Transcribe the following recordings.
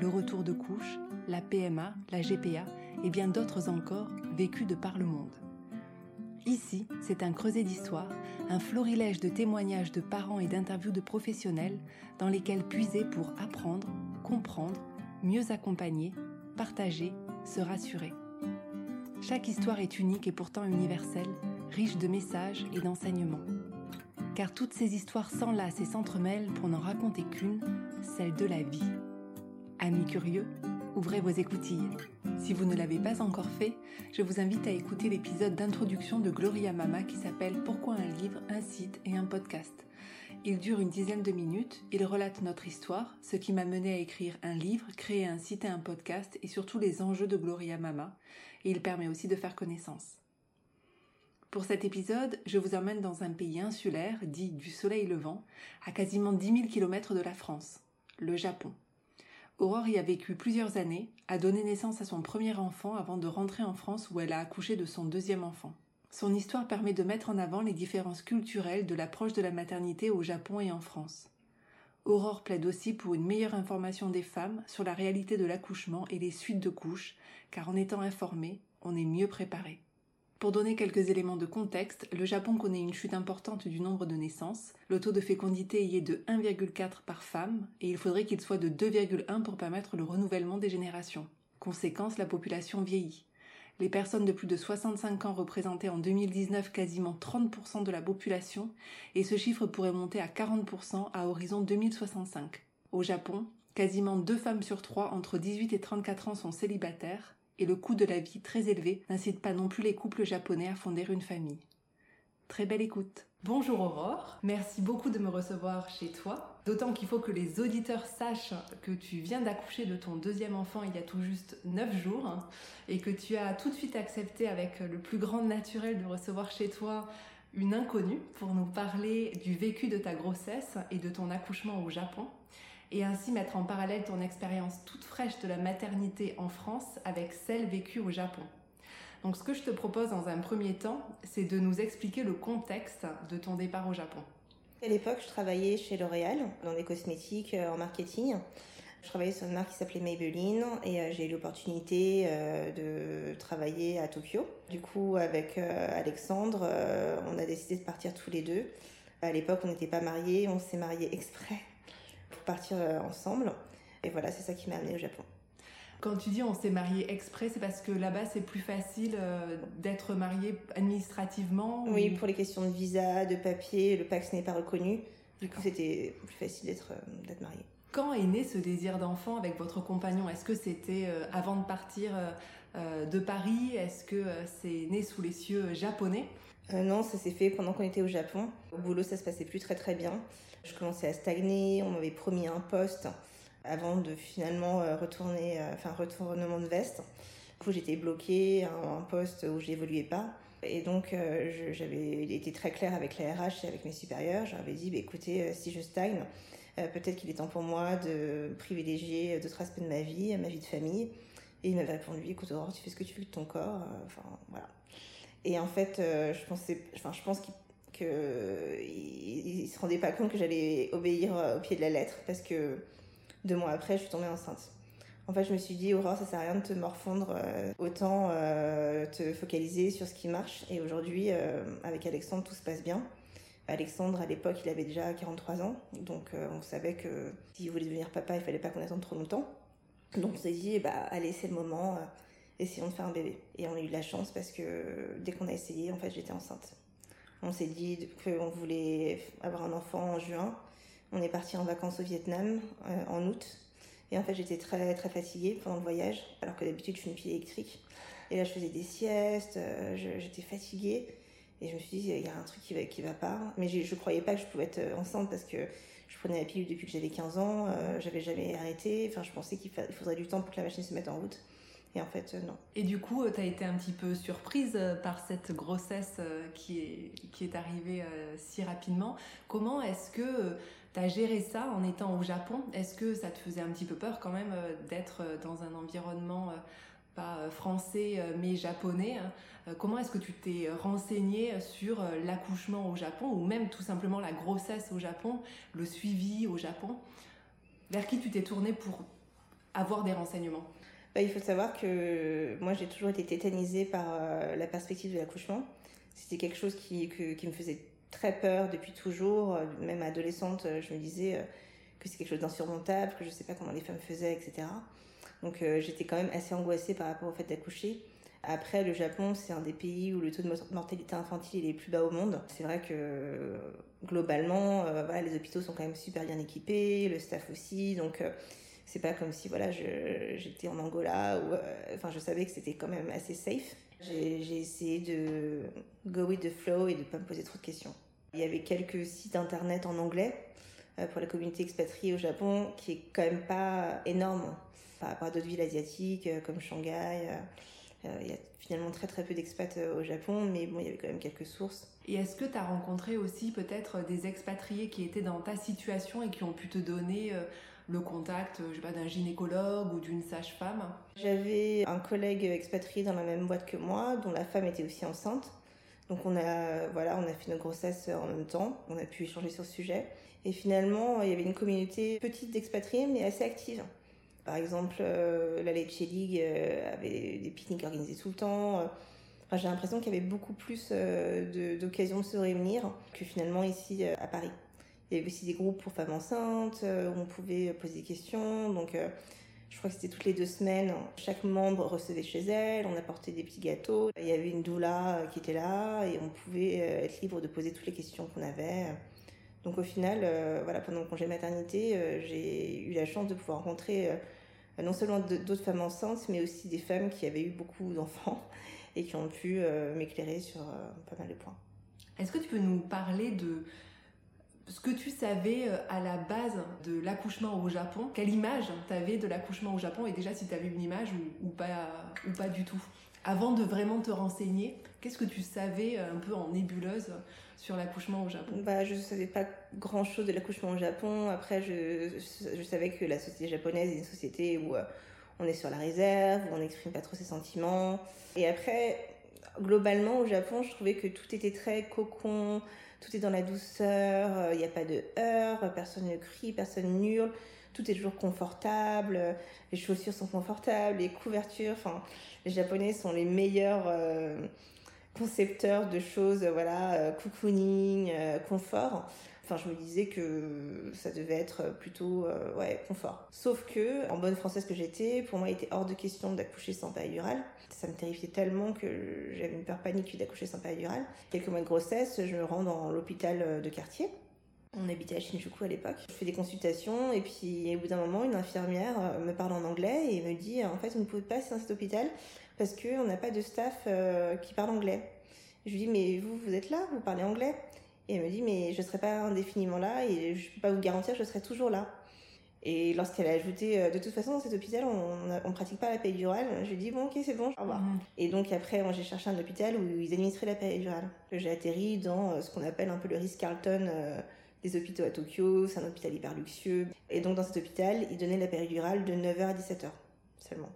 le retour de couche, la PMA, la GPA et bien d'autres encore vécus de par le monde. Ici, c'est un creuset d'histoire, un florilège de témoignages de parents et d'interviews de professionnels dans lesquels puiser pour apprendre, comprendre, mieux accompagner, partager, se rassurer. Chaque histoire est unique et pourtant universelle, riche de messages et d'enseignements car toutes ces histoires s'enlacent et s'entremêlent pour n'en raconter qu'une, celle de la vie. Amis curieux, ouvrez vos écoutilles. Si vous ne l'avez pas encore fait, je vous invite à écouter l'épisode d'introduction de Gloria Mama qui s'appelle Pourquoi un livre, un site et un podcast. Il dure une dizaine de minutes, il relate notre histoire, ce qui m'a mené à écrire un livre, créer un site et un podcast et surtout les enjeux de Gloria Mama, et il permet aussi de faire connaissance. Pour cet épisode, je vous emmène dans un pays insulaire, dit du soleil levant, à quasiment 10 000 km de la France, le Japon. Aurore y a vécu plusieurs années, a donné naissance à son premier enfant avant de rentrer en France où elle a accouché de son deuxième enfant. Son histoire permet de mettre en avant les différences culturelles de l'approche de la maternité au Japon et en France. Aurore plaide aussi pour une meilleure information des femmes sur la réalité de l'accouchement et les suites de couches, car en étant informé, on est mieux préparé. Pour donner quelques éléments de contexte, le Japon connaît une chute importante du nombre de naissances. Le taux de fécondité y est de 1,4 par femme et il faudrait qu'il soit de 2,1 pour permettre le renouvellement des générations. Conséquence, la population vieillit. Les personnes de plus de 65 ans représentaient en 2019 quasiment 30% de la population et ce chiffre pourrait monter à 40% à horizon 2065. Au Japon, quasiment deux femmes sur trois entre 18 et 34 ans sont célibataires et le coût de la vie très élevé n'incite pas non plus les couples japonais à fonder une famille. Très belle écoute. Bonjour Aurore, merci beaucoup de me recevoir chez toi. D'autant qu'il faut que les auditeurs sachent que tu viens d'accoucher de ton deuxième enfant il y a tout juste 9 jours et que tu as tout de suite accepté avec le plus grand naturel de recevoir chez toi une inconnue pour nous parler du vécu de ta grossesse et de ton accouchement au Japon et ainsi mettre en parallèle ton expérience toute fraîche de la maternité en France avec celle vécue au Japon. Donc ce que je te propose dans un premier temps, c'est de nous expliquer le contexte de ton départ au Japon. À l'époque, je travaillais chez L'Oréal dans les cosmétiques euh, en marketing. Je travaillais sur une marque qui s'appelait Maybelline et euh, j'ai eu l'opportunité euh, de travailler à Tokyo. Du coup, avec Alexandre, on a décidé de partir tous les deux. À l'époque, on n'était pas mariés, on s'est mariés exprès pour partir euh, ensemble. Et voilà, c'est ça qui m'a amené au Japon. Quand tu dis on s'est marié exprès, c'est parce que là-bas c'est plus facile euh, d'être marié administrativement Oui, pour les questions de visa, de papier, le Pax n'est pas reconnu. Du coup, c'était plus facile d'être euh, d'être marié. Quand est né ce désir d'enfant avec votre compagnon? Est-ce que c'était avant de partir de Paris? Est-ce que c'est né sous les cieux japonais? Non, ça s'est fait pendant qu'on était au Japon. Au boulot, ça se passait plus très très bien. Je commençais à stagner, on m'avait promis un poste avant de finalement euh, retourner, euh, enfin retournement de veste. Du coup, j'étais bloquée à un poste où j'évoluais pas. Et donc, euh, j'avais été très claire avec la RH et avec mes supérieurs. J'avais dit, bah, écoutez, si je stagne, peut-être qu'il est temps pour moi de privilégier d'autres aspects de ma vie, ma vie de famille. Et il m'avait répondu, écoute Aurore, tu fais ce que tu veux de ton corps. Enfin, voilà. Et en fait, je pensais, enfin, je pense qu'il qu'il ne se rendait pas compte que j'allais obéir au pied de la lettre parce que deux mois après, je suis tombée enceinte. En fait, je me suis dit, Aurore, ça sert à rien de te morfondre, euh, autant euh, te focaliser sur ce qui marche. Et aujourd'hui, euh, avec Alexandre, tout se passe bien. Alexandre, à l'époque, il avait déjà 43 ans, donc on savait que s'il voulait devenir papa, il fallait pas qu'on attende trop longtemps. Donc on s'est dit, bah allez, c'est le moment, essayons de faire un bébé. Et on a eu de la chance parce que dès qu'on a essayé, en fait, j'étais enceinte. On s'est dit qu'on voulait avoir un enfant en juin. On est parti en vacances au Vietnam euh, en août. Et en fait, j'étais très très fatiguée pendant le voyage, alors que d'habitude je suis une fille électrique. Et là, je faisais des siestes, euh, j'étais fatiguée. Et je me suis dit, il y a un truc qui va, qui va pas. Mais je, je croyais pas que je pouvais être enceinte parce que Je prenais la pilule depuis que j'avais 15 ans, j'avais jamais arrêté. Enfin, je pensais qu'il faudrait du temps pour que la machine se mette en route. Non. Et du coup, tu as été un petit peu surprise par cette grossesse qui est, qui est arrivée si rapidement. Comment est-ce que tu as géré ça en étant au Japon? Est-ce que ça te faisait un petit peu peur quand même d'être dans un environnement pas français mais japonais hein? Euh, comment est-ce que tu t'es renseigné sur euh, l'accouchement au Japon ou même tout simplement la grossesse au Japon, le suivi au Japon? Vers qui tu t'es tourné pour avoir des renseignements? Bah, Il faut savoir que moi j'ai toujours été tétanisée par euh, la perspective de l'accouchement. C'était quelque chose qui, me faisait très peur depuis toujours. Même adolescente, je me disais que c'est quelque chose d'insurmontable, que je ne sais pas comment les femmes faisaient, etc. Donc j'étais quand même assez angoissée par rapport au fait d'accoucher. Après, le Japon, c'est un des pays où le taux de mortalité infantile est le plus bas au monde. C'est vrai que globalement, euh, les hôpitaux sont quand même super bien équipés, le staff aussi. Donc, euh, c'est pas comme si voilà, j'étais en Angola ou. Euh, enfin, je savais que c'était quand même assez safe. J'ai essayé de go with the flow et de pas me poser trop de questions. Il y avait quelques sites internet en anglais pour la communauté expatriée au Japon qui est quand même pas énorme par rapport à d'autres villes asiatiques comme Shanghai. Euh, il y a finalement très très peu d'expats euh, au Japon, mais bon, il y avait quand même quelques sources. Et est-ce que tu as rencontré aussi peut-être des expatriés qui étaient dans ta situation et qui ont pu te donner euh, le contact, je sais pas, d'un gynécologue ou d'une sage-femme J'avais un collègue expatrié dans la même boîte que moi, dont la femme était aussi enceinte. Donc on a, voilà, on a fait nos grossesses en même temps, on a pu échanger sur ce sujet. Et finalement, il y avait une communauté petite d'expatriés, mais assez active. Par exemple, euh, la Lecce League euh, avait des pique-niques organisés tout le temps. J'ai l'impression qu'il y avait beaucoup plus euh, d'occasions de, se réunir que finalement ici à Paris. Il y avait aussi des groupes pour femmes enceintes où on pouvait poser des questions. Donc, je crois que c'était toutes les deux semaines. Chaque membre recevait chez elle, on apportait des petits gâteaux. Il y avait une doula qui était là et on pouvait être libre de poser toutes les questions qu'on avait. Donc au final, voilà, pendant le congé maternité, j'ai eu la chance de pouvoir rencontrer non seulement d'autres femmes enceintes, mais aussi des femmes qui avaient eu beaucoup d'enfants et qui ont pu euh, m'éclairer sur euh, pas mal de points. Est-ce que tu peux nous parler de ce que tu savais euh, à la base de l'accouchement au Japon Quelle image tu avais de l'accouchement au Japon et déjà si tu avais une image ou, pas, ou pas du tout Avant de vraiment te renseigner, qu'est-ce que tu savais un peu en nébuleuse sur l'accouchement au Japon? Bah, Je savais pas grand-chose de l'accouchement au Japon. Après, je, je, savais que la société japonaise est une société où euh, on est sur la réserve, où on n'exprime pas trop ses sentiments. Et après, globalement, au Japon, je trouvais que tout était très cocon, tout est dans la douceur, euh, il n'y a pas de heurts, personne ne crie, personne hurle, tout est toujours confortable, les chaussures sont confortables, les couvertures, enfin, les Japonais sont les meilleurs... Euh, concepteur de choses, voilà, euh, cocooning, euh, confort. Enfin, je me disais que ça devait être plutôt euh, ouais, confort. Sauf que, en bonne française que j'étais, pour moi, il était hors de question d'accoucher sans péridurale. Ça me terrifiait tellement que j'avais une peur panique d'accoucher sans péridurale. Quelques mois de grossesse, je me rends dans l'hôpital de quartier. On habitait à Shinjuku à l'époque. Je fais des consultations et puis au bout d'un moment, une infirmière me parle en anglais et me dit en fait, vous ne pouvez pas passer dans cet hôpital parce qu'on n'a pas de staff euh, qui parle anglais. Je lui dis, mais vous, vous êtes là, vous parlez anglais? Et elle me dit, mais je ne serai pas indéfiniment là et je ne peux pas vous garantir que je serai toujours là. Et lorsqu'elle a ajouté, euh, de toute façon, dans cet hôpital, on ne pratique pas la péridurale, je lui ai dit, bon, ok, c'est bon, au revoir. Mhm. Et donc après, j'ai cherché un hôpital où ils administraient la péridurale. J'ai atterri dans euh, ce qu'on appelle un peu le Ritz-Carlton des hôpitaux à Tokyo, c'est un hôpital hyper luxueux. Et donc dans cet hôpital, ils donnaient la péridurale de 9h à 17h seulement.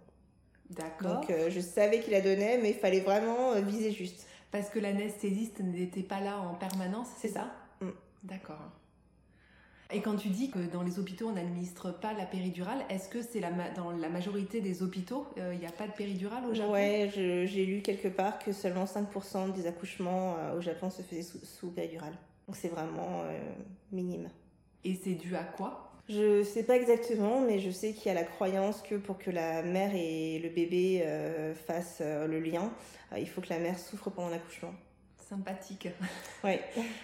D'accord. Donc euh, je savais qu'il la donnait, mais il fallait vraiment euh, viser juste. Parce que l'anesthésiste n'était pas là en permanence, c'est ça, mm. D'accord. Et quand tu dis que dans les hôpitaux on n'administre pas la péridurale, est-ce que c'est la dans la majorité des hôpitaux, euh, il n'y a pas de péridurale au Japon? Ouais, j'ai lu quelque part que seulement 5% des accouchements au Japon se faisaient sous, sous péridurale. Donc c'est vraiment minime. Et c'est dû à quoi? Je sais pas exactement, mais je sais qu'il y a la croyance que pour que la mère et le bébé euh, fassent euh, le lien, euh, il faut que la mère souffre pendant l'accouchement. Sympathique. Oui.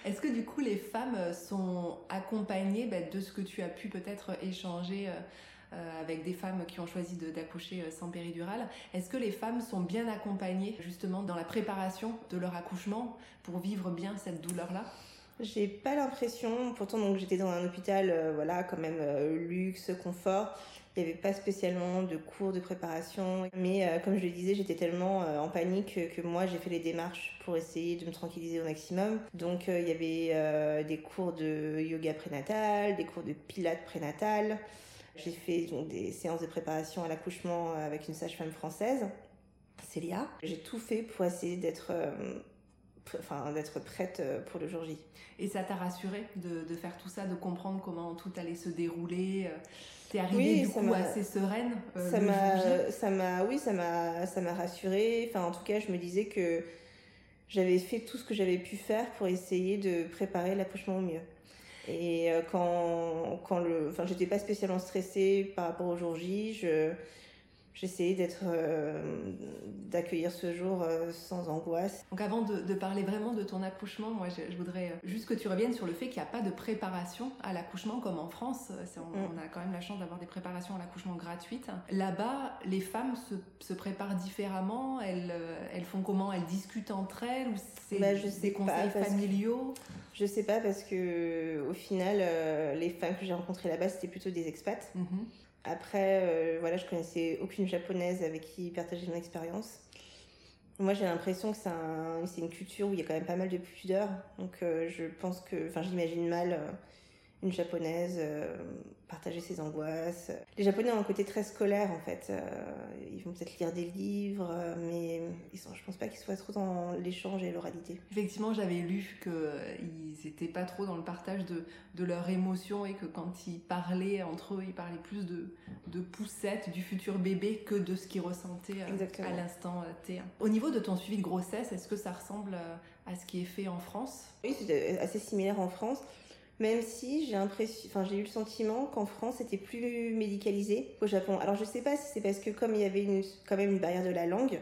Est-ce que du coup les femmes sont accompagnées bah, de ce que tu as pu peut-être échanger avec des femmes qui ont choisi d'accoucher sans péridurale Est-ce que les femmes sont bien accompagnées justement dans la préparation de leur accouchement pour vivre bien cette douleur-là? J'ai pas l'impression, pourtant donc j'étais dans un hôpital, euh, voilà, quand même euh, luxe, confort. Il n'y avait pas spécialement de cours de préparation, mais euh, comme je le disais, j'étais tellement en panique que, moi j'ai fait les démarches pour essayer de me tranquilliser au maximum. Donc il y avait des cours de yoga prénatal, des cours de pilates prénatal. J'ai fait donc des séances de préparation à l'accouchement avec une sage-femme française, Célia. J'ai tout fait pour essayer d'être enfin, d'être prête euh, pour le jour J. Et ça t'a rassuré de, de, faire tout ça, de comprendre comment tout allait se dérouler euh, T'es arrivée oui, du coup assez sereine euh, ça m'a, ça m'a, oui, ça m'a, ça m'a rassurée. Enfin, en tout cas, je me disais que j'avais fait tout ce que j'avais pu faire pour essayer de préparer l'accouchement au mieux. Et quand, quand le, enfin, j'étais pas spécialement stressée par rapport au jour J. Je, j'essayais d'être euh, d'accueillir ce jour euh, sans angoisse. Donc avant de, parler vraiment de ton accouchement, moi je, voudrais euh, juste que tu reviennes sur le fait qu'il n'y a pas de préparation à l'accouchement comme en France. On, mm. on, a quand même la chance d'avoir des préparations à l'accouchement gratuites. Là-bas, les femmes se, se, préparent différemment? Elles, elles font comment? Elles discutent entre elles? Ou c'est bah, des conseils familiaux? Je sais pas parce que au final, les femmes que j'ai rencontrées là-bas c'était plutôt des expats. Mm-hmm. Après, euh, voilà, je connaissais aucune japonaise avec qui partager mon expérience. Moi, j'ai l'impression que c'est une culture où il y a quand même pas mal de pudeur. Donc, euh, je pense que, enfin, j'imagine mal euh, une japonaise, euh, partager ses angoisses. Les japonais ont un côté très scolaire en fait. Euh, ils vont peut-être lire des livres, euh, mais ils sont, je pense pas qu'ils soient trop dans l'échange et l'oralité. Effectivement, j'avais lu qu'ils n'étaient pas trop dans le partage de, de leurs émotions et que quand ils parlaient entre eux, ils parlaient plus de, de poussettes du futur bébé que de ce qu'ils ressentaient à l'instant T. Au niveau de ton suivi de grossesse, est-ce que ça ressemble à ce qui est fait en France? Oui, c'est assez similaire en France. Même si j'ai enfin j'ai eu le sentiment qu'en France c'était plus médicalisé qu'au Japon. Alors je sais pas si c'est parce que comme il y avait quand même une barrière de la langue,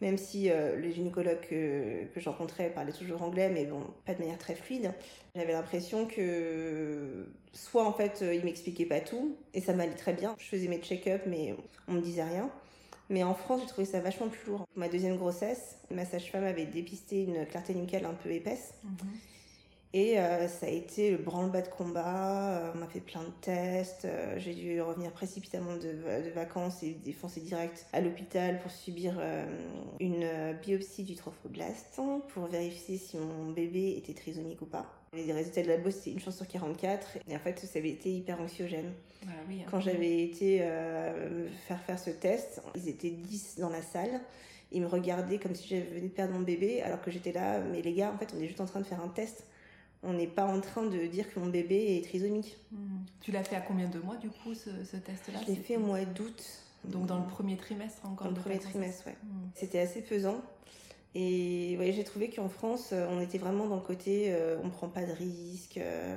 même si euh, les gynécologues que, que je rencontrais parlaient toujours anglais, mais bon, pas de manière très fluide. J'avais l'impression que soit en fait euh, ils m'expliquaient pas tout, et ça m'allait très bien. Je faisais mes check-up, mais on me disait rien. Mais en France, j'ai trouvé ça vachement plus lourd. Ma deuxième grossesse, ma sage-femme avait dépisté une clarté nucale un peu épaisse. Mhm. Et euh, ça a été le branle-bas de combat. Euh, on m'a fait plein de tests. Euh, j'ai dû revenir précipitamment de, de, vacances et défoncer direct à l'hôpital pour subir une biopsie du trophoblast pour vérifier si mon bébé était trisomique ou pas. Les résultats de la bosse, c'était une chance sur 44. Et en fait, ça avait été hyper anxiogène. Ah oui, hein. Quand j'avais été faire faire ce test, ils étaient 10 dans la salle. Ils me regardaient comme si j'avais venu perdre mon bébé, alors que j'étais là. Mais les gars, en fait, on est juste en train de faire un test on n'est pas en train de dire que mon bébé est trisomique. Hmm. Tu l'as fait à combien de mois du coup ce, test-là Je l'ai fait au mois d'août. Donc dans le premier trimestre encore Dans le premier trimestre, ouais. Hmm. C'était assez pesant. Et ouais, j'ai trouvé qu'en France, euh, on était vraiment dans le côté euh, on prend pas de risques, euh,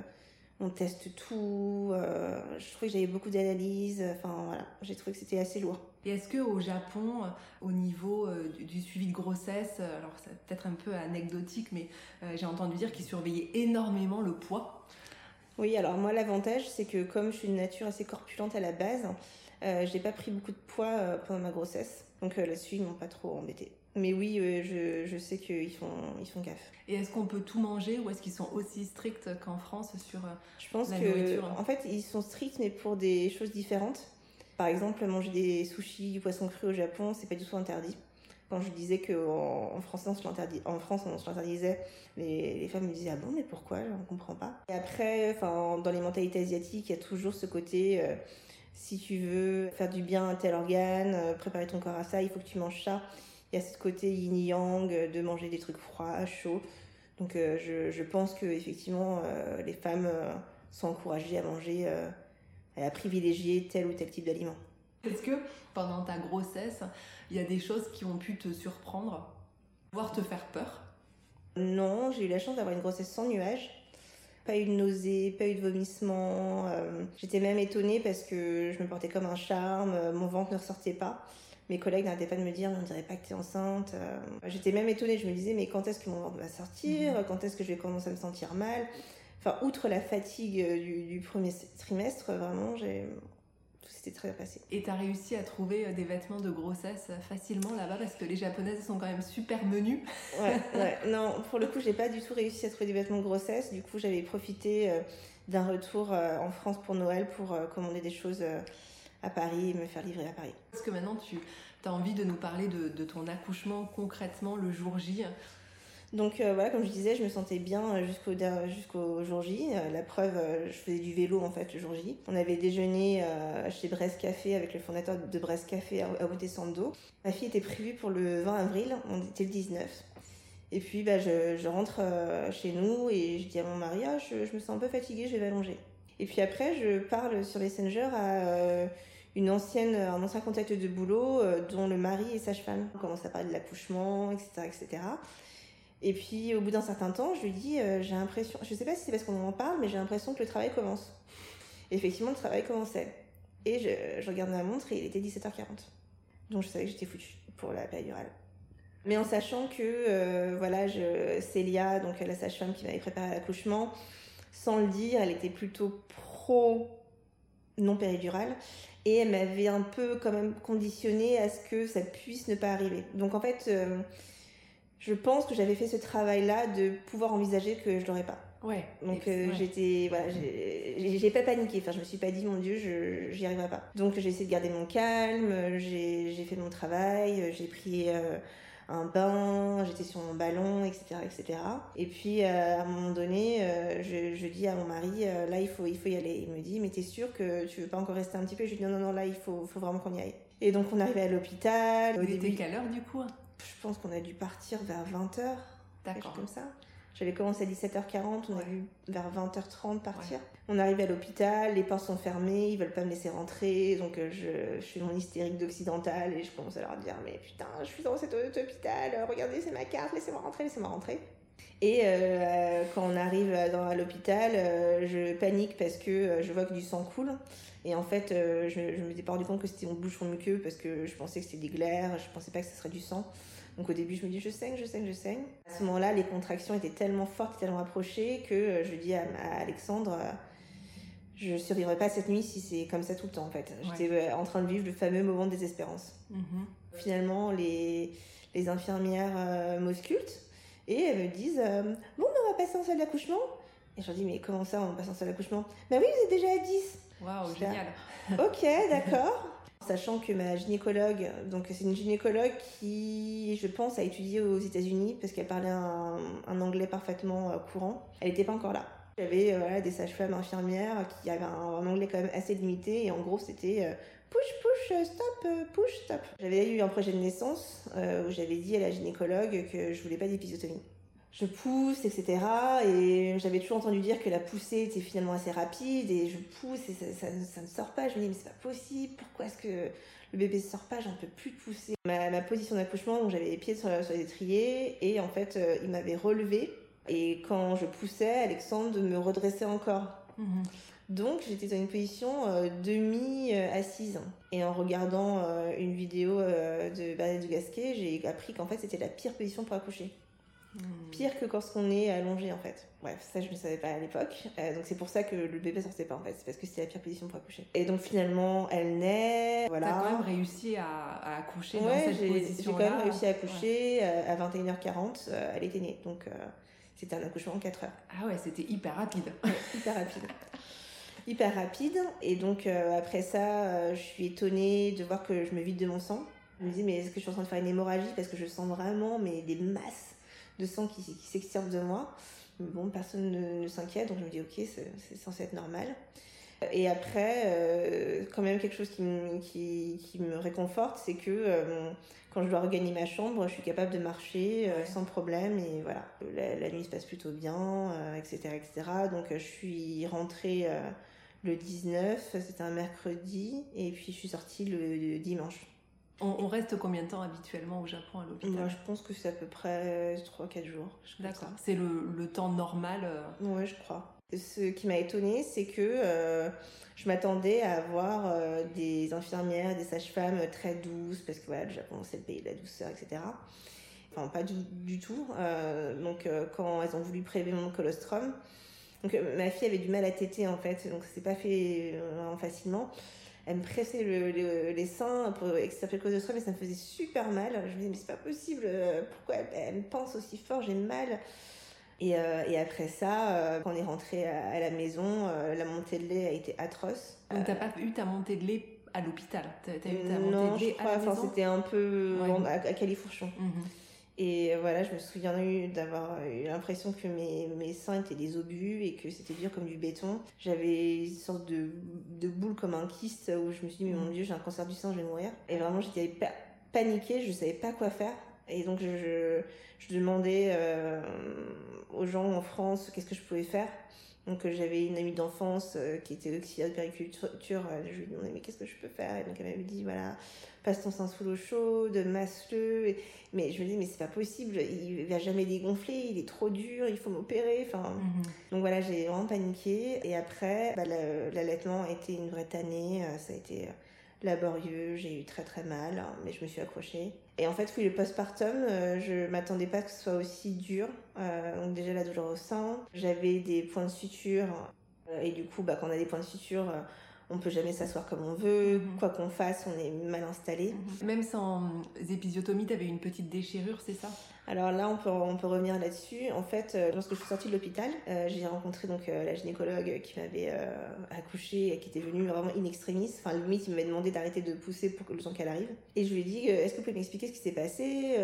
on teste tout. je trouvais que j'avais beaucoup d'analyses. Enfin voilà, j'ai trouvé que c'était assez lourd. Et est-ce que au Japon, euh, au niveau euh, du, suivi de grossesse, euh, alors c'est peut-être un peu anecdotique, mais j'ai entendu dire qu'ils surveillaient énormément le poids. Oui, alors moi l'avantage c'est que comme je suis une nature assez corpulente à la base, euh, j'ai pas pris beaucoup de poids pendant ma grossesse, donc là-dessus ils m'ont pas trop embêté. Mais oui, je, je, sais qu'ils font, ils font gaffe. Et est-ce qu'on peut tout manger ou est-ce qu'ils sont aussi stricts qu'en France sur Je pense que, en fait, ils sont stricts mais pour des choses différentes. Par exemple, manger des sushis, du poisson cru au Japon, c'est pas du tout interdit. Quand je disais qu'en en France, on se en France, on se l'interdisait, les, femmes me disaient Ah bon, mais pourquoi? On ne comprend pas. Et après, enfin, dans les mentalités asiatiques, il y a toujours ce côté euh, si tu veux faire du bien à tel organe, euh, préparer ton corps à ça, il faut que tu manges ça. Il y a ce côté yin-yang euh, de manger des trucs froids, chauds. Donc je, je, pense que effectivement les femmes sont encouragées à manger à privilégier tel ou tel type d'aliment. Est-ce que pendant ta grossesse, il y a des choses qui ont pu te surprendre, voire te faire peur Non, j'ai eu la chance d'avoir une grossesse sans nuages. Pas eu de nausées, pas eu de vomissements. Euh, j'étais même étonnée parce que je me portais comme un charme, euh, mon ventre ne ressortait pas. Mes collègues n'arrêtaient pas de me dire, on dirait pas que tu es enceinte. Euh, j'étais même étonnée, je me disais, mais quand est-ce que mon ventre va sortir? Mhm. Quand est-ce que je vais commencer à me sentir mal? Enfin, outre la fatigue du, du premier trimestre, vraiment, j'ai tout s'était très bien passé. Et tu as réussi à trouver des vêtements de grossesse facilement là-bas? Parce que les japonaises sont quand même super menues. ouais, ouais. Non, pour le coup, j'ai pas du tout réussi à trouver des vêtements de grossesse. Du coup, j'avais profité d'un retour en France pour Noël pour commander des choses à Paris et me faire livrer à Paris. Est-ce que maintenant tu as envie de nous parler de, de ton accouchement concrètement le jour J? Donc euh, voilà, comme je disais, je me sentais bien euh, jusqu'au jusqu'au jour J. Euh, la preuve, je faisais du vélo en fait le jour J. On avait déjeuné chez Brest Café avec le fondateur de Brest Café à, à Sando. Ma fille était prévue pour le 20 avril, on était le 19. Et puis bah, je, je rentre chez nous et je dis à mon mari, ah, je, je, me sens un peu fatiguée, je vais m'allonger. Et puis après, je parle sur Messenger à une ancienne, un ancien contact de boulot dont le mari est sage-femme. On commence à parler de l'accouchement, etc., etc. Et puis au bout d'un certain temps, je lui dis, euh, j'ai l'impression, je sais pas si c'est parce qu'on en parle, mais j'ai l'impression que le travail commence. Effectivement, le travail commençait. Et je, je regarde ma montre et il était 17h40. Donc je savais que j'étais foutue pour la péridurale. Mais en sachant que, euh, voilà, je, Célia, donc la sage-femme qui m'avait préparé l'accouchement, sans le dire, elle était plutôt pro non péridurale. Et elle m'avait un peu quand même conditionné à ce que ça puisse ne pas arriver. Donc en fait, euh, je pense que j'avais fait ce travail-là de pouvoir envisager que je l'aurais pas. Ouais. Donc euh, j'étais, voilà, j'ai pas paniqué. Enfin, je me suis pas dit, mon Dieu, je j'y arriverai pas. Donc j'ai essayé de garder mon calme. J'ai fait mon travail. J'ai pris euh, un bain. J'étais sur mon ballon, etc., etc. Et puis euh, à un moment donné, je, je, dis à mon mari, là il faut il faut y aller. Il me dit, mais t'es sûr que tu veux pas encore rester un petit peu? Je lui dis non non non, là il faut faut vraiment qu'on y aille. Et donc on arrivait à l'hôpital. Au début, quelle heure du coup? Je pense qu'on a dû partir vers 20h. D'accord. Comme ça. J'avais commencé à 17h40, on a dû vers 20h30 partir. On arrive à l'hôpital, les portes sont fermées, ils veulent pas me laisser rentrer, donc euh, je, je fais mon hystérique d'occidental et je commence à leur dire mais putain, je suis dans cet hôpital, regardez c'est ma carte, laissez-moi rentrer, laissez-moi rentrer. Et euh, quand on arrive dans, à l'hôpital, euh, je panique parce que je vois que du sang coule. Et en fait, je, je me suis pas rendu compte que c'était mon bouchon muqueux parce que je pensais que c'était des glaires, je pensais pas que ce serait du sang. Donc au début, je me dis je saigne, je saigne, je saigne. À ce moment-là, les contractions étaient tellement fortes, tellement approchées que euh, je dis à, Alexandre, euh, je survivrai pas cette nuit si c'est comme ça tout le temps en fait. J'étais euh, en train de vivre le fameux moment de désespérance. Mm-hmm. Finalement, les, les infirmières m'auscultent et elles me disent bon, ben, on va passer en salle d'accouchement. Et je leur dis mais comment ça, on va passer en salle d'accouchement? Ben oui, vous êtes déjà à 10. Waouh, génial. ok, d'accord. Sachant que ma gynécologue, donc c'est une gynécologue qui, je pense, a étudié aux États-Unis parce qu'elle parlait un, anglais parfaitement euh, courant. Elle n'était pas encore là. J'avais euh, des sages-femmes infirmières qui avaient un, anglais quand même assez limité et en gros c'était euh, push, push, stop, push, stop. J'avais eu un projet de naissance où j'avais dit à la gynécologue que je voulais pas d'épisiotomie je pousse, etc. Et j'avais toujours entendu dire que la poussée était finalement assez rapide et je pousse et ça, ne sort pas. Je me dis, mais c'est pas possible, pourquoi est-ce que le bébé ne sort pas, j'en peux plus pousser. Ma, position d'accouchement, j'avais les pieds sur, sur les étriers et en fait, euh, il m'avait relevé. Et quand je poussais, Alexandre me redressait encore. Mhm. Donc j'étais dans une position euh, demi-assise. Et en regardant euh, une vidéo de Bernadette Gasquet, j'ai appris qu'en fait c'était la pire position pour accoucher. Hmm. Pire que quand on est allongé en fait. Bref, ça je ne savais pas à l'époque. Euh, donc c'est pour ça que le bébé sortait pas en fait. C'est parce que c'était la pire position pour accoucher. Et donc finalement, elle naît. Voilà. T'as quand même réussi à, accoucher dans cette position J'ai quand même réussi à accoucher euh, à 21h40. Euh, elle était née. Donc c'était un accouchement en 4 heures. Ah ouais, c'était hyper rapide. hyper rapide. hyper rapide. Et donc après ça, je suis étonnée de voir que je me vide de mon sang. Je me dis, mais est-ce que je suis en train de faire une hémorragie? Parce que je sens vraiment mais, des masses de sang qui, qui s'extirpe de moi. bon, personne ne, s'inquiète, donc je me dis ok, c'est censé être normal. Et après, euh, quand même quelque chose qui me, qui, qui me réconforte, c'est que euh, quand je dois regagner ma chambre, je suis capable de marcher euh, sans problème et voilà, la, nuit se passe plutôt bien, etc., etc. Donc je suis rentrée le 19, c'était un mercredi, et puis je suis sortie le dimanche. On, reste combien de temps habituellement au Japon à l'hôpital? Moi, je pense que c'est à peu près 3-4 jours. D'accord. C'est le, temps normal euh Oui, je crois. Ce qui m'a étonnée, c'est que euh, je m'attendais à avoir euh, des infirmières, des sages-femmes très douces, parce que voilà, le Japon, c'est le pays de la douceur, etc. Enfin, pas du, tout. donc, quand elles ont voulu prélever mon colostrum, donc ma fille avait du mal à téter en fait, donc ça s'est pas fait facilement elle me pressait les seins pour extirper le colostrum et ça me faisait super mal. Je me disais, mais c'est pas possible, pourquoi elle, me pense aussi fort, j'ai mal. Et, et, après ça, quand on est rentré à, la maison, la montée de lait a été atroce. Donc t'as pas eu ta montée de lait à l'hôpital? T'as eu ta montée de lait à la maison? c'était un peu à, Califourchon. Mhm. Et voilà, je me souviens d'avoir eu l'impression que mes, mes seins étaient des obus et que c'était dur comme du béton. J'avais une sorte de, de boule comme un kyste où je me suis dit, mais mon mm. Dieu, j'ai un cancer du sein, je vais mourir. Et vraiment, j'étais paniquée, je savais pas quoi faire. Et donc, je, je, demandais euh, aux gens en France qu'est-ce que je pouvais faire. Donc j'avais une amie d'enfance euh, qui était auxiliaire de périculture. je lui demandais mais qu'est-ce que je peux faire? Et donc elle m'avait dit voilà passe ton sein sous l'eau chaude, masse-le. Mais je me dis, mais c'est pas possible, il va jamais dégonfler, il est trop dur, il faut m'opérer. Enfin, mhm. Donc voilà, j'ai vraiment paniqué. Et après, bah, l'allaitement a été une vraie tannée, euh, ça a été laborieux, j'ai eu très très mal, hein, mais je me suis accrochée. Et en fait, oui, le postpartum, euh, je m'attendais pas que ce soit aussi dur. Euh, donc déjà la douleur au sein, j'avais des points de suture. et du coup, bah, quand on a des points de suture, on peut jamais s'asseoir comme on veut, mhm. quoi qu'on fasse, on est mal installé. Mhm. Même sans épisiotomie, tu avais une petite déchirure, c'est ça? Alors là, on peut, on peut revenir là-dessus. En fait, euh, lorsque je suis sortie de l'hôpital, euh, j'ai rencontré donc euh, la gynécologue qui m'avait accouchée et qui était venue vraiment in extremis. Enfin, limite, il m'avait demandé d'arrêter de pousser pour que le temps qu'elle arrive. Et je lui ai dit, est-ce que vous pouvez m'expliquer ce qui s'est passé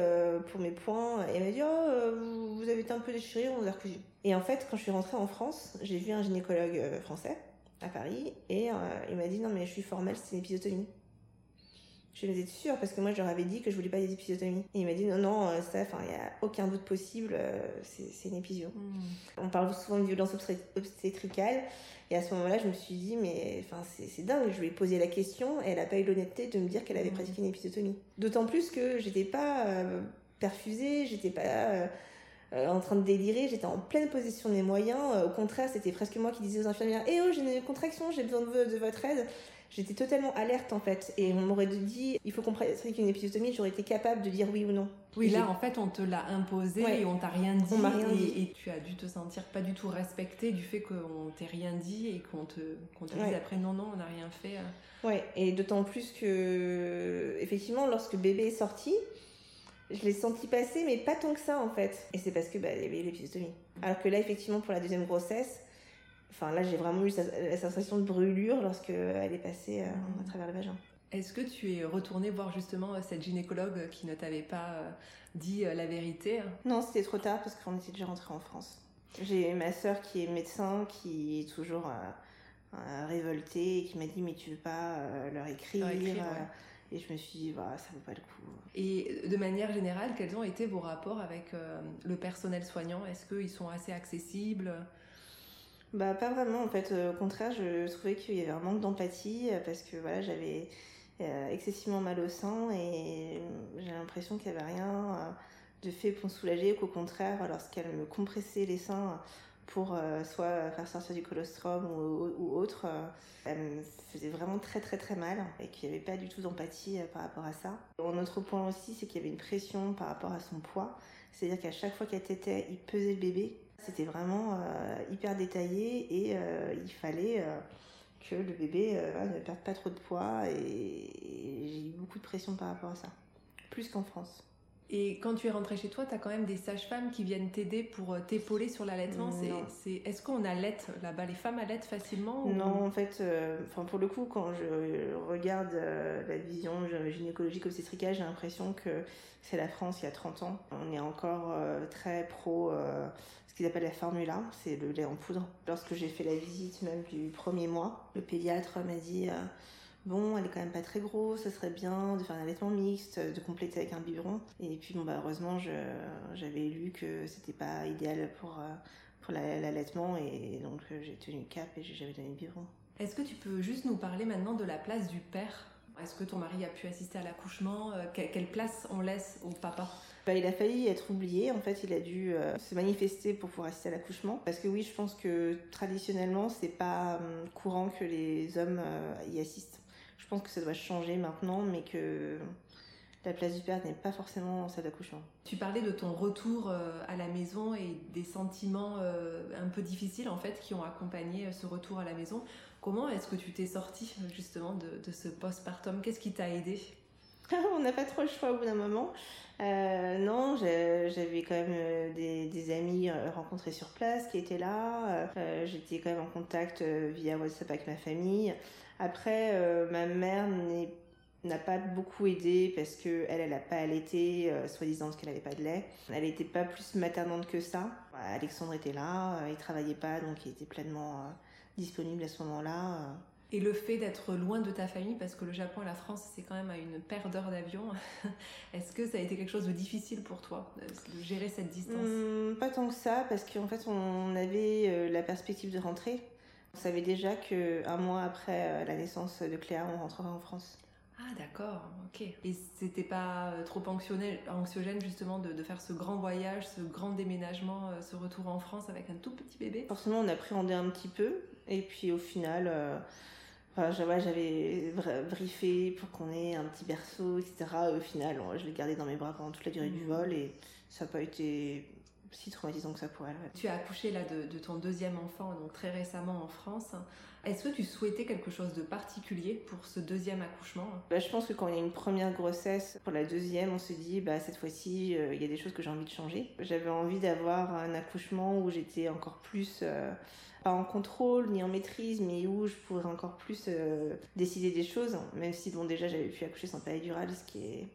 pour mes points? Et elle m'a dit, oh, vous avez été un peu déchirée, on vous a recousu. Et en fait, quand je suis rentrée en France, j'ai vu un gynécologue français à Paris et il m'a dit non mais je suis formelle, c'est une épisiotomie. Je lui ai dit sûre parce que moi je leur avais dit que je voulais pas des épisiotomies. Et il m'a dit non non euh, ça, enfin il y a aucun doute possible, euh, c'est une épisio. Hmm. On parle souvent de violence obstétricale et à ce moment-là je me suis dit mais enfin c'est dingue. Je lui ai posé la question et elle a pas eu l'honnêteté de me dire qu'elle avait hmm. pratiqué une épisiotomie. D'autant plus que j'étais pas perfusée, j'étais pas euh, en train de délirer, j'étais en pleine possession des moyens. Euh, au contraire, c'était presque moi qui disais aux infirmières Eh oh, j'ai une contraction, j'ai besoin de, votre aide. J'étais totalement alerte en fait. Et on m'aurait dit Il faut qu'on pratique une épisiotomie, j'aurais été capable de dire oui ou non. Oui, là en fait, on te l'a imposé et on t'a rien dit. On rien et, dit. et, tu as dû te sentir pas du tout respecté du fait qu'on t'ait rien dit et qu'on te, qu'on te dise après Non, non, on n'a rien fait. Euh. Ouais, et d'autant plus que, effectivement, lorsque bébé est sorti, je l'ai senti passer, mais pas tant que ça en fait. Et c'est parce que bah, il y avait l'épisiotomie. Alors que là, effectivement, pour la deuxième grossesse, enfin là, j'ai vraiment eu la sensation de brûlure lorsque elle est passée euh, à travers le vagin. Est-ce que tu es retournée voir justement cette gynécologue qui ne t'avait pas euh, dit euh, la vérité? Non, c'était trop tard parce qu'on était déjà rentré en France. J'ai ma sœur qui est médecin, qui est toujours révoltée et qui m'a dit mais tu veux pas leur écrire, leur écrire et je me suis dit, bah, ça vaut pas le coup. Et de manière générale, quels ont été vos rapports avec euh, le personnel soignant? Est-ce qu'ils sont assez accessibles? Bah pas vraiment en fait, au contraire je trouvais qu'il y avait un manque d'empathie euh, parce que voilà j'avais euh, excessivement mal au sein et j'ai l'impression qu'il n'y avait rien de fait pour me soulager qu'au contraire lorsqu'elle me compressait les seins pour euh, soit faire sortir du colostrum ou, autre. Euh, elle me faisait vraiment très très très mal et qu'il n'y avait pas du tout d'empathie euh, par rapport à ça. Un autre point aussi, c'est qu'il y avait une pression par rapport à son poids. C'est-à-dire qu'à chaque fois qu'elle tétait, il pesait le bébé. C'était vraiment hyper détaillé et il fallait que le bébé ne perde pas trop de poids et j'ai eu beaucoup de pression par rapport à ça. Plus qu'en France. Et quand tu es rentrée chez toi, tu as quand même des sages-femmes qui viennent t'aider pour euh, t'épauler sur l'allaitement. C'est, est-ce qu'on allait là-bas? Les femmes allaitent facilement Non, en fait, euh, pour le coup, quand je regarde euh, la vision gynécologique obstétricale, j'ai l'impression que c'est la France il y a 30 ans. On est encore très pro ce qu'ils appellent la formula, c'est le lait en poudre. Lorsque j'ai fait la visite même du premier mois, le pédiatre m'a dit bon, elle est quand même pas très grosse, ça serait bien de faire un allaitement mixte, de compléter avec un biberon. Et puis, bon, bah, heureusement, j'avais lu que c'était pas idéal pour, euh, pour l'allaitement et donc euh, j'ai tenu cap et j'ai jamais donné de biberon. Est-ce que tu peux juste nous parler maintenant de la place du père? Est-ce que ton mari a pu assister à l'accouchement euh, Quelle place on laisse au papa? Bah, il a failli être oublié. En fait, il a dû se manifester pour pouvoir assister à l'accouchement. Parce que oui, je pense que traditionnellement, c'est pas hum, courant que les hommes y assistent. Je pense que ça doit changer maintenant, mais que la place du père n'est pas forcément salle d'accouchement. Tu parlais de ton retour euh, à la maison et des sentiments euh, un peu difficiles en fait qui ont accompagné euh, ce retour à la maison. Comment est-ce que tu t'es sortie justement de, de ce postpartum? Qu'est-ce qui t'a aidé On n'a pas trop le choix au bout d'un moment. Euh, non, j'avais quand même euh, des, amis euh, rencontrés sur place qui étaient là. J'étais quand même en contact via WhatsApp avec ma famille. Après, ma mère n'a pas beaucoup aidé parce que elle, elle n'a pas allaité, soi-disant parce qu'elle n'avait pas de lait. Elle n'était pas plus maternante que ça. Alexandre était là, il travaillait pas, donc il était pleinement disponible à ce moment-là. Et le fait d'être loin de ta famille, parce que le Japon et la France, c'est quand même à une paire d'heures d'avion, est-ce que ça a été quelque chose de difficile pour toi, de gérer cette distance? Hmm, Pas tant que ça, parce qu'en fait, on avait euh, la perspective de rentrer. On savait déjà qu'un mois après euh, la naissance de Cléa, on rentrerait en France. Ah d'accord, ok. Et c'était pas euh, trop anxiogène justement de, de, faire ce grand voyage, ce grand déménagement, ce retour en France avec un tout petit bébé? Forcément on appréhendait un petit peu et puis au final Enfin, j'avais briefé pour qu'on ait un petit berceau, etc. Au final, je l'ai gardé dans mes bras pendant toute la durée du mmh. vol et ça n'a pas été si traumatisant que ça pour elle. Tu as accouché là de, ton deuxième enfant, donc très récemment en France. Est-ce que tu souhaitais quelque chose de particulier pour ce deuxième accouchement? Bah, Je pense que quand il y a une première grossesse, pour la deuxième, on se dit, bah, cette fois-ci, euh, il y a des choses que j'ai envie de changer. J'avais envie d'avoir un accouchement où j'étais encore plus... Euh, pas en contrôle ni en maîtrise, mais où je pourrais encore plus euh, décider des choses, même si bon déjà j'avais pu accoucher sans péridurale, ce qui est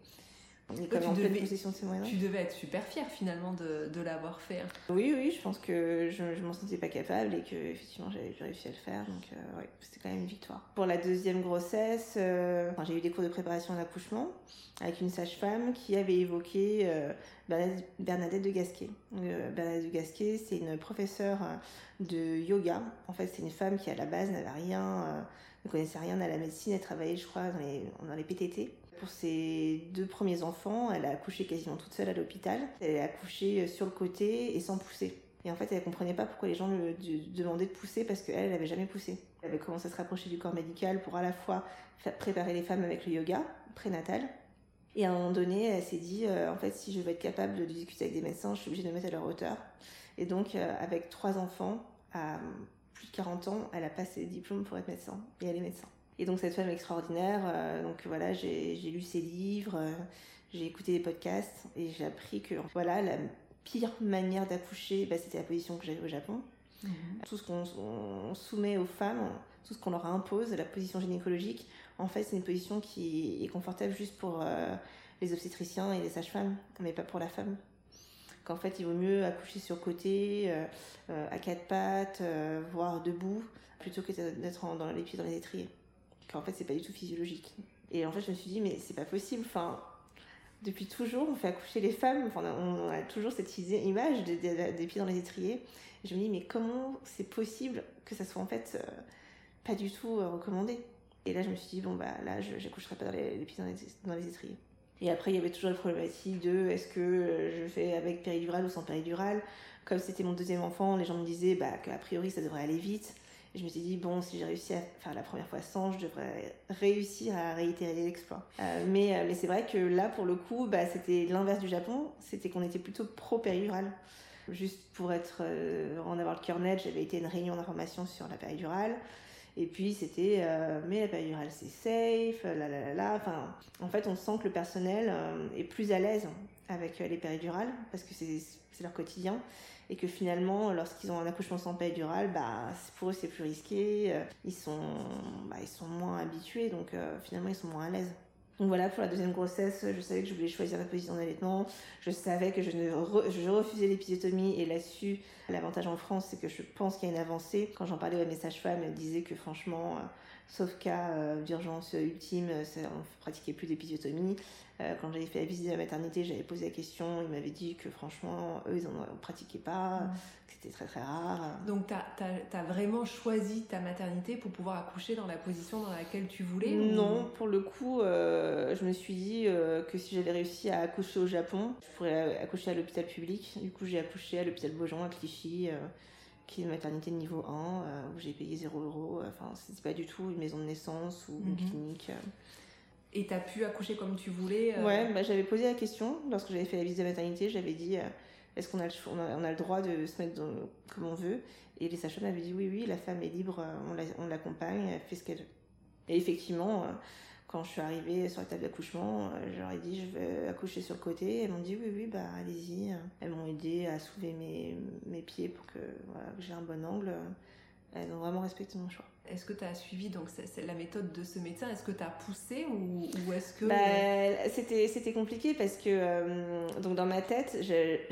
on est quand même en pleine possession de ses moyens. Tu devais être super fière finalement de, de l'avoir fait. Hein. Oui, oui, je pense que je, je m'en sentais pas capable et que effectivement j'avais réussi à le faire, donc euh, ouais, c'était quand même une victoire. Pour la deuxième grossesse, euh, j'ai eu des cours de préparation à l'accouchement avec une sage-femme qui avait évoqué Bernadette de Gasquet. Bernadette de Gasquet, c'est une professeure de yoga. En fait, c'est une femme qui à la base n'avait rien, euh, ne connaissait rien à la médecine. Elle travaillait, je crois, dans les, dans les PTT. Pour ses deux premiers enfants, elle a accouché quasiment toute seule à l'hôpital. Elle a accouché euh, sur le côté et sans pousser. Et en fait, elle comprenait pas pourquoi les gens lui demandaient de pousser parce qu'elle, elle n'avait jamais poussé. Elle avait commencé à se rapprocher du corps médical pour à la fois préparer les femmes avec le yoga prénatal. Et à un moment donné, elle s'est dit, euh, en fait, si je veux être capable de discuter avec des médecins, je suis obligée de me mettre à leur hauteur. Et donc, euh, avec trois enfants, à plus de 40 ans, elle a passé le diplôme pour être médecin. Et elle est médecin. Et donc, cette femme extraordinaire, euh, donc voilà, j'ai lu ses livres, euh, j'ai écouté des podcasts et j'ai appris que, voilà, la pire manière d'accoucher, bah, c'était la position que j'avais au Japon. Mhm. Tout ce qu'on soumet aux femmes, tout ce qu'on leur impose, la position gynécologique, en fait, c'est une position qui est confortable juste pour les obstétriciens et les sages-femmes, mais pas pour la femme qu'en fait il vaut mieux accoucher sur côté, euh, euh, à quatre pattes, euh, voire debout, plutôt que d'être dans les pieds dans les étriers. Qu'en fait c'est pas du tout physiologique. Et en fait je me suis dit mais c'est pas possible, enfin depuis toujours on fait accoucher les femmes, enfin, on a toujours cette image des, pieds dans les étriers. Et je me dis mais comment c'est possible que ça soit en fait pas du tout recommandé? Et là je me suis dit bon bah là j'accoucherai pas dans les, pieds dans les étriers. Et après, il y avait toujours la problématique de est-ce que euh, je fais avec péridurale ou sans péridurale. Comme c'était mon deuxième enfant, les gens me disaient bah, qu'a priori ça devrait aller vite. Je me suis dit, bon, si j'ai réussi à faire la première fois sans, je devrais réussir à réitérer l'exploit. Euh, mais euh, mais c'est vrai que là, pour le coup, bah, c'était l'inverse du Japon. C'était qu'on était plutôt pro-péridurale. Juste pour être, en avoir le cœur net, j'avais été à une réunion d'information sur la péridurale. Et puis c'était, euh, mais la péridurale c'est safe, la la la la. En fait, on sent que le personnel euh, est plus à l'aise avec euh, les péridurales parce que c'est leur quotidien et que finalement, lorsqu'ils ont un accouchement sans péridurale, bah, pour eux c'est plus risqué, ils sont, bah, ils sont moins habitués, donc finalement ils sont moins à l'aise. Donc voilà, pour la deuxième grossesse, je savais que je voulais choisir la position d'allaitement. Je savais que je, ne je refusais l'épisiotomie et là-dessus, l'avantage en France, c'est que je pense qu'il y a une avancée. Quand j'en parlais à mes sages-femmes, elles disaient que franchement, euh, sauf cas euh, d'urgence ultime, on ne pratiquait plus d'épisiotomie. Euh, quand j'avais fait la visite de la maternité, j'avais posé la question, ils m'avaient dit que franchement, eux, ils n'en pratiquaient pas, mmh. que c'était très très rare. Donc tu as, vraiment choisi ta maternité pour pouvoir accoucher dans la position dans laquelle tu voulais Non, pour le coup, je me suis dit que si j'avais réussi à accoucher au Japon, je pourrais accoucher à l'hôpital public. Du coup, j'ai accouché à l'hôpital Beaujon à Clichy qui est une maternité de niveau 1 euh, où j'ai payé 0 euros. Enfin, c'est pas du tout une maison de naissance ou une mhm. clinique. Et tu as pu accoucher comme tu voulais euh Ouais, bah, j'avais posé la question lorsque j'avais fait la visite de maternité. J'avais dit est-ce qu'on a, on a, le droit de se mettre comme on veut? Et les sages-femmes avaient dit oui, oui, la femme est libre, on l'accompagne, elle fait ce qu'elle veut. Et effectivement, quand je suis arrivée sur la table d'accouchement, je leur ai dit je vais accoucher sur le côté. Elles m'ont dit oui, oui, bah allez-y. Elles m'ont aidé à soulever mes, mes pieds pour que, voilà, que j'ai un bon angle. Elles ont vraiment respecté mon choix. Est-ce que tu as suivi donc c'est la méthode de ce médecin? Est-ce que tu as poussé ou, ou est-ce que bah, c'était c'était compliqué parce que euh, donc dans ma tête j'avais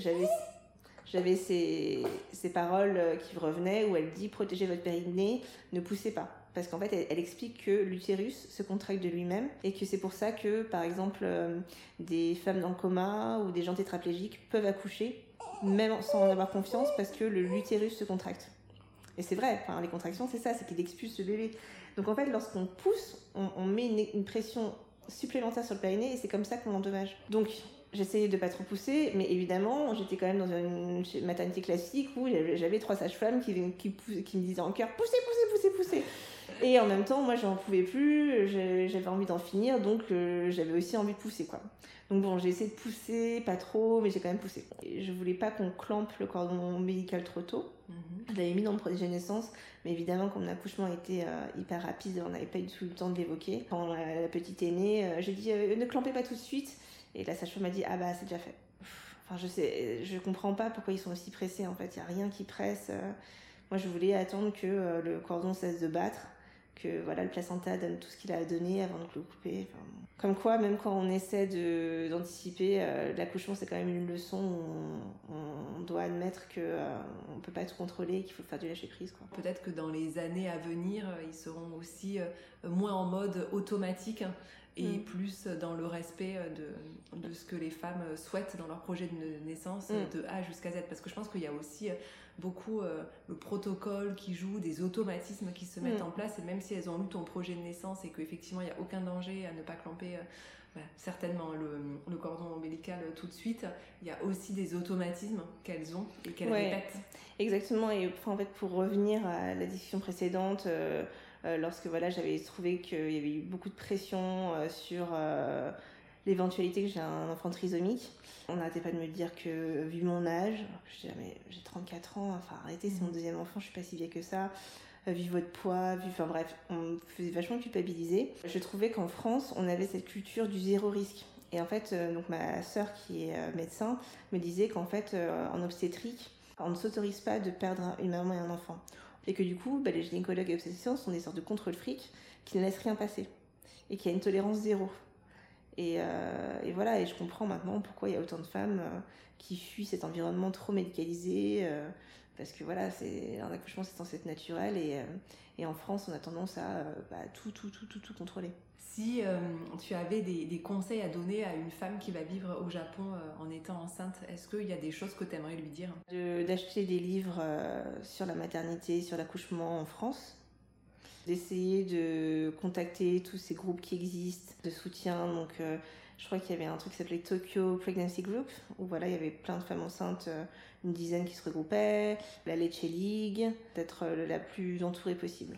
j'avais ces, ces paroles qui revenaient où elle dit protégez votre périnée, ne poussez pas. Parce qu'en fait, elle, explique que l'utérus se contracte de lui-même et que c'est pour ça que, par exemple, euh, des femmes dans le coma ou des gens tétraplégiques peuvent accoucher, même sans en avoir confiance, parce que l'utérus se contracte. Et c'est vrai, enfin, les contractions, c'est ça, c'est qu'il expulse le bébé. Donc en fait, lorsqu'on pousse, on, met une, pression supplémentaire sur le périnée et c'est comme ça qu'on l'endommage. Donc j'essayais de pas trop pousser, mais évidemment, j'étais quand même dans une maternité classique où j'avais trois sages-femmes qui, qui, me disaient en cœur poussez, poussez, poussez, poussez. Et en même temps, moi, j'en pouvais plus, j'avais envie d'en finir, donc euh, j'avais aussi envie de pousser, quoi. Donc bon, j'ai essayé de pousser, pas trop, mais j'ai quand même poussé. Je voulais pas qu'on clampe le cordon ombilical trop tôt. Mhm. Je l'avais mis dans le protégé naissance, mais évidemment, comme mon accouchement était euh, hyper rapide, on n'avait pas eu tout le temps de l'évoquer. Quand la, petite est née, euh, j'ai dit ne clampez pas tout de suite. Et la sage-femme m'a dit ah bah c'est déjà fait. Enfin, je sais, je comprends pas pourquoi ils sont aussi pressés en fait. Il y a rien qui presse. Moi, je voulais attendre que le cordon cesse de battre que voilà le placenta donne tout ce qu'il a à donner avant de le couper. comme quoi, même quand on essaie d'anticiper, euh, l'accouchement c'est quand même une leçon où on, doit admettre qu'on euh, ne peut pas tout contrôler, qu'il faut faire du lâcher prise. Peut-être que dans les années à venir, euh, ils seront aussi moins en mode automatique et mm. plus dans le respect de, de, ce que les femmes souhaitent dans leur projet de naissance mm. de A jusqu'à Z. Parce que je pense qu'il y a aussi beaucoup euh, le protocole qui joue, des automatismes qui se mettent mm. en place. Et même si elles ont lu ton projet de naissance et qu'effectivement il n'y a aucun danger à ne pas clamper euh, bah, certainement le, cordon ombilical euh, tout de suite, il y a aussi des automatismes qu'elles ont et qu'elles répètent. Exactement. Et en fait, pour revenir à la discussion précédente, lorsque voilà, j'avais trouvé qu'il y avait eu beaucoup de pression sur l'éventualité que j'ai un enfant trisomique. On n'arrêtait pas de me dire que, vu mon âge, je disais, mais j'ai 34 ans, enfin arrêtez, c'est mon mhm. deuxième enfant, je suis pas si vieille que ça. Euh, vu votre poids, vu, enfin bref, on me faisait vachement culpabiliser. Je trouvais qu'en France, on avait cette culture du zéro risque. Et en fait, euh, donc ma sœur qui est euh, médecin me disait qu'en fait, en obstétrique, on ne s'autorise pas de perdre une maman et un enfant. Et que du coup, bah, les gynécologues et obstétriciens sont des sortes de contrôle fric qui ne laissent rien passer. Et qui a une tolérance zéro. Euh, et, voilà, et je comprends maintenant pourquoi il y a autant de femmes euh, qui fuient cet environnement trop médicalisé. Euh, parce que voilà, c'est un accouchement, c'est censé être naturel. Et, et, en France, on a tendance à bah, tout, tout, tout, tout, tout contrôler. Si tu avais des, des, conseils à donner à une femme qui va vivre au Japon en étant enceinte, est-ce qu'il y a des choses que tu aimerais lui dire? D'acheter des livres sur la maternité, sur l'accouchement en France d'essayer de contacter tous ces groupes qui existent de soutien. Donc, euh, je crois qu'il y avait un truc qui s'appelait Tokyo Pregnancy Group, où voilà, il y avait plein de femmes enceintes, euh, une dizaine qui se regroupaient, la Leche League, d'être euh, la plus entourée possible.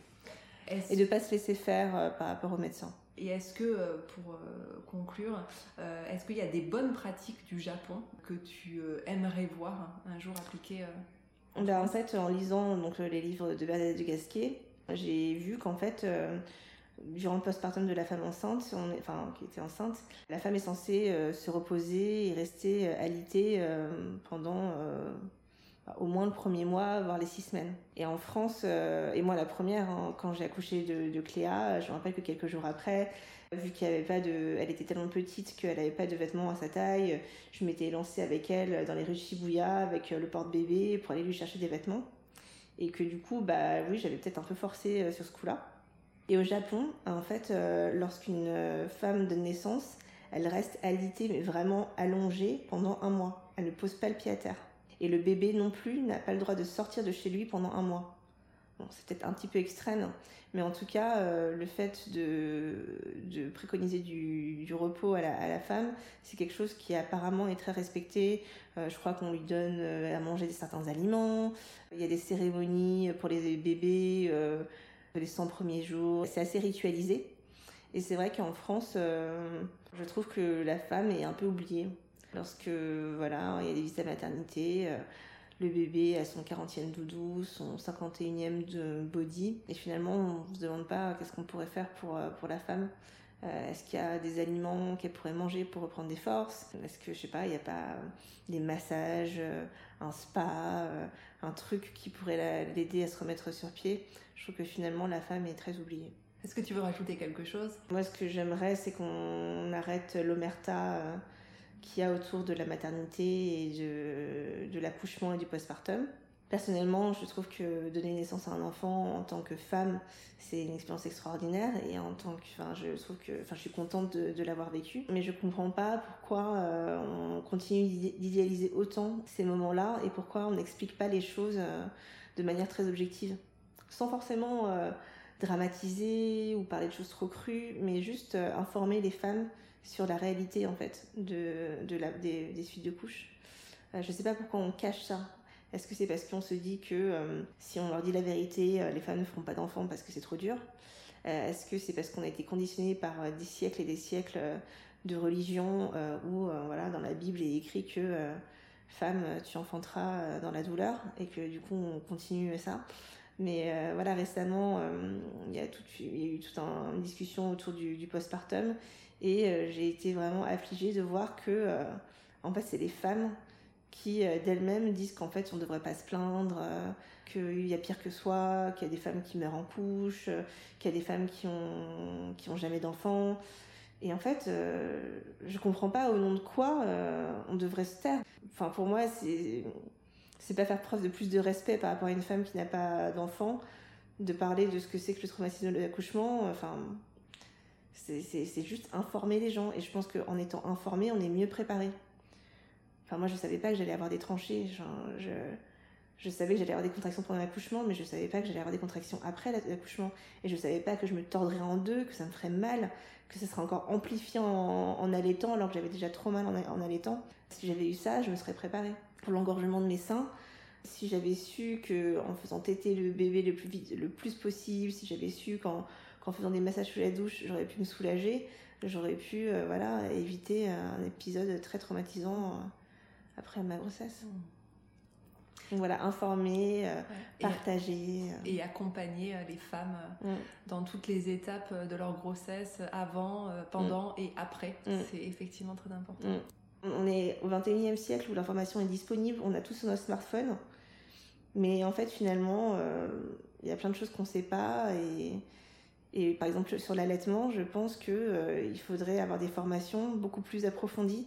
Et de ne pas se laisser faire par rapport aux médecins. Et est-ce que, pour conclure, est-ce qu'il y a des bonnes pratiques du Japon que tu aimerais voir un jour appliquées ben, en fait, en lisant donc, les livres de Bernadette de Gasquet, j'ai vu qu'en fait, euh, durant le postpartum de la femme enceinte, enfin qui était enceinte, la femme est censée euh, se reposer et rester euh, alitée pendant au moins le premier mois, voire les six semaines. Et en France, et moi la première, hein, quand j'ai accouché de, Cléa, je me rappelle que quelques jours après, vu qu'elle de, était tellement petite qu'elle n'avait pas de vêtements à sa taille, je m'étais lancée avec elle dans les rues de Shibuya avec le porte-bébé pour aller lui chercher des vêtements et que du coup, bah oui, j'avais peut-être un peu forcé euh, sur ce coup-là. Et au Japon, en fait, euh, lorsqu'une euh, femme donne naissance, elle reste alitée, mais vraiment allongée pendant un mois. Elle ne pose pas le pied à terre. Et le bébé non plus n'a pas le droit de sortir de chez lui pendant un mois. C'est peut-être un petit peu extrême, mais en tout cas, le fait de, préconiser du, repos à la, femme, c'est quelque chose qui apparemment est très respecté. je crois qu'on lui donne à manger certains aliments, il y a des cérémonies pour les bébés, euh, les 100 premiers jours. C'est assez ritualisé. Et c'est vrai qu'en France, euh, je trouve que la femme est un peu oubliée. lorsque voilà, il y a des visites à maternité, euh, le bébé a son 40e doudou, son 51e de body, et finalement on ne se demande pas qu'est-ce qu'on pourrait faire pour, euh, pour la femme. Euh, Est-ce qu'il y a des aliments qu'elle pourrait manger pour reprendre des forces? Est-ce que, je sais pas, il n'y a pas des massages, euh, un spa, euh, un truc qui pourrait la- l'aider à se remettre sur pied? Je trouve que finalement la femme est très oubliée. Est-ce que tu veux rajouter quelque chose? Moi, ce que j'aimerais, c'est qu'on arrête l'omerta euh, qu'il y a autour de la maternité et de, de l'accouchement et du postpartum. Personnellement, je trouve que donner naissance à un enfant en tant que femme, c'est une expérience extraordinaire et en tant que, enfin, je trouve que, enfin, je suis contente de, l'avoir vécu. Mais je comprends pas pourquoi euh, on continue d'idé- d'idéaliser autant ces moments-là et pourquoi on n'explique pas les choses euh, de manière très objective, sans forcément euh, dramatiser ou parler de choses trop crues, mais juste informer les femmes sur la réalité en fait de, des, suites de couches. Euh, je sais pas pourquoi on cache ça. Est-ce que c'est parce qu'on se dit que euh, si on leur dit la vérité, euh, les femmes ne feront pas d'enfants parce que c'est trop dur? Est-ce que c'est parce qu'on a été conditionné par des siècles et des siècles de religion où voilà dans la Bible il est écrit que femme tu enfanteras dans la douleur et que du coup on continue ça? Mais voilà, récemment, il y a, eu toute un- une discussion autour du, du postpartum et euh, j'ai été vraiment affligée de voir que, euh, en fait, c'est les femmes qui euh, d'elles-mêmes disent qu'en fait, on ne devrait pas se plaindre, euh, qu'il y a pire que soi, qu'il y a des femmes qui meurent en couche, qu'il y a des femmes qui ont, qui ont jamais d'enfants. Et en fait, euh, je comprends pas au nom de quoi on devrait se taire. Enfin, pour moi, c'est c'est pas faire preuve de plus de respect par rapport à une femme qui n'a pas d'enfant, de parler de ce que c'est que le traumatisme de l'accouchement. Enfin, c'est- juste informer les gens. Et je pense qu'en étant informé, on est mieux préparé. Enfin, moi, je savais pas que j'allais avoir des tranchées. Je, je savais que j'allais avoir des contractions pendant l'accouchement, mais je savais pas que j'allais avoir des contractions après l'accouchement. Et je savais pas que je me tordrais en deux, que ça me ferait mal, que ça serait encore amplifié en, allaitant, alors que j'avais déjà trop mal en, en allaitant. Si j'avais eu ça, je me serais préparée. Pour l'engorgement de mes seins, si j'avais su que en faisant téter le bébé le plus vite, le plus possible, si j'avais su qu'en qu'en faisant des massages sous la douche, j'aurais pu me soulager, j'aurais pu euh, voilà éviter un épisode très traumatisant euh, après ma grossesse. Donc voilà, informer, euh, partager. et accompagner les femmes euh, Mm. dans toutes les étapes de leur grossesse, avant, pendant et après. Mm. C'est effectivement très important. On est au 21e siècle où l'information est disponible, on a tous sur notre smartphone. Mais en fait, finalement, euh, il y a plein de choses qu'on ne sait pas. Et, et par exemple, sur l'allaitement, je pense qu'il faudrait avoir des formations beaucoup plus approfondies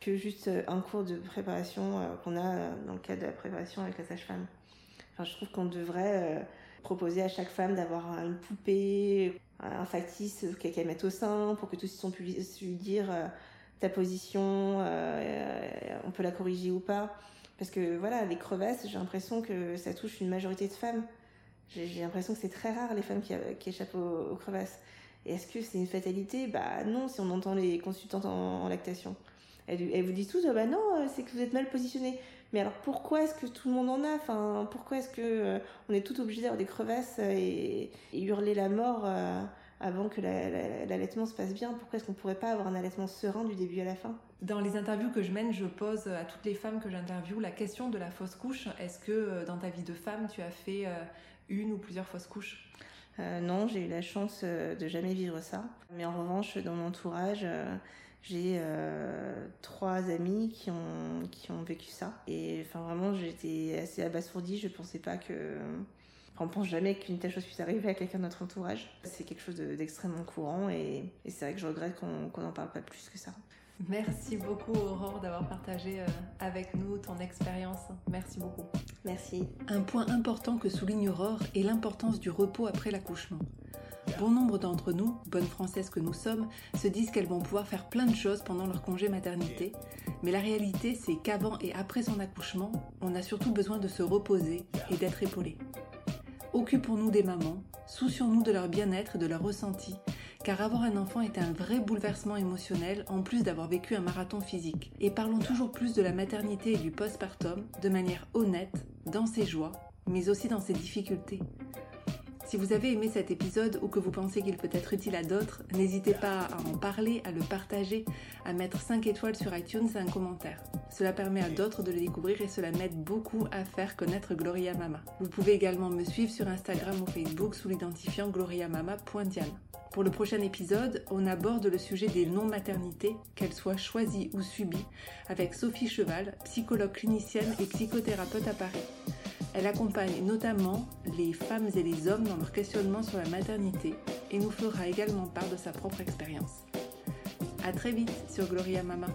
que juste euh, un cours de préparation euh, qu'on a euh, dans le cadre de la préparation avec la sage-femme. Enfin, je trouve qu'on devrait euh, proposer à chaque femme d'avoir une poupée, un factice qu'elle mette au sein pour que tous ils puissent lui dire euh, ta position, euh, on peut la corriger ou pas. Parce que voilà, les crevasses, j'ai l'impression que ça touche une majorité de femmes. J'ai l'impression que c'est très rare les femmes qui, qui échappent aux, crevasses. Et est-ce que c'est une fatalité? Bah non, si on entend les consultantes en, lactation. Elles, vous disent tous, ah bah non, euh, c'est que vous êtes mal positionné. Mais alors pourquoi est-ce que tout le monde en a? Enfin, Pourquoi est-ce que euh, on est tout obligé d'avoir des crevasses et, et hurler la mort euh, avant que la- la- l'allaitement se passe bien? Pourquoi est-ce qu'on pourrait pas avoir un allaitement serein du début à la fin? Dans les interviews que je mène, je pose à toutes les femmes que j'interviewe la question de la fausse couche. Est-ce que euh, dans ta vie de femme, tu as fait euh, une ou plusieurs fausses couches Euh, non, j'ai eu la chance euh, de jamais vivre ça. Mais en revanche, dans mon entourage, euh, j'ai euh, trois amis qui ont, qui ont vécu ça. Et enfin, vraiment, j'étais assez abasourdie. Je pensais pas que. On pense jamais qu'une telle chose puisse arriver à quelqu'un de notre entourage. C'est quelque chose de- d'extrêmement courant et, c'est vrai que je regrette qu'on n'en parle pas plus que ça. Merci beaucoup Aurore d'avoir partagé euh, avec nous ton expérience. Merci beaucoup. Merci. Un point important que souligne Aurore est l'importance du repos après l'accouchement. Bon nombre d'entre nous, bonnes françaises que nous sommes, se disent qu'elles vont pouvoir faire plein de choses pendant leur congé maternité, mais la réalité c'est qu'avant et après son accouchement, on a surtout besoin de se reposer et d'être épaulé. Occupons-nous des mamans, soucions-nous de leur bien-être et de leur ressenti, car avoir un enfant est un vrai bouleversement émotionnel en plus d'avoir vécu un marathon physique. Et parlons toujours plus de la maternité et du postpartum de manière honnête, dans ses joies, mais aussi dans ses difficultés. Si vous avez aimé cet épisode ou que vous pensez qu'il peut être utile à d'autres, n'hésitez pas à en parler, à le partager, à mettre 5 étoiles sur iTunes et un commentaire. Cela permet à d'autres de le découvrir et cela m'aide beaucoup à faire connaître Gloria Mama. Vous pouvez également me suivre sur Instagram ou Facebook sous l'identifiant gloriamama.diane. Pour le prochain épisode, on aborde le sujet des non-maternités, qu'elles soient choisies ou subies, avec Sophie Cheval, psychologue clinicienne et psychothérapeute à Paris. Elle accompagne notamment les femmes et les hommes dans leur questionnement sur la maternité et nous fera également part de sa propre expérience. A très vite sur Gloria Mama.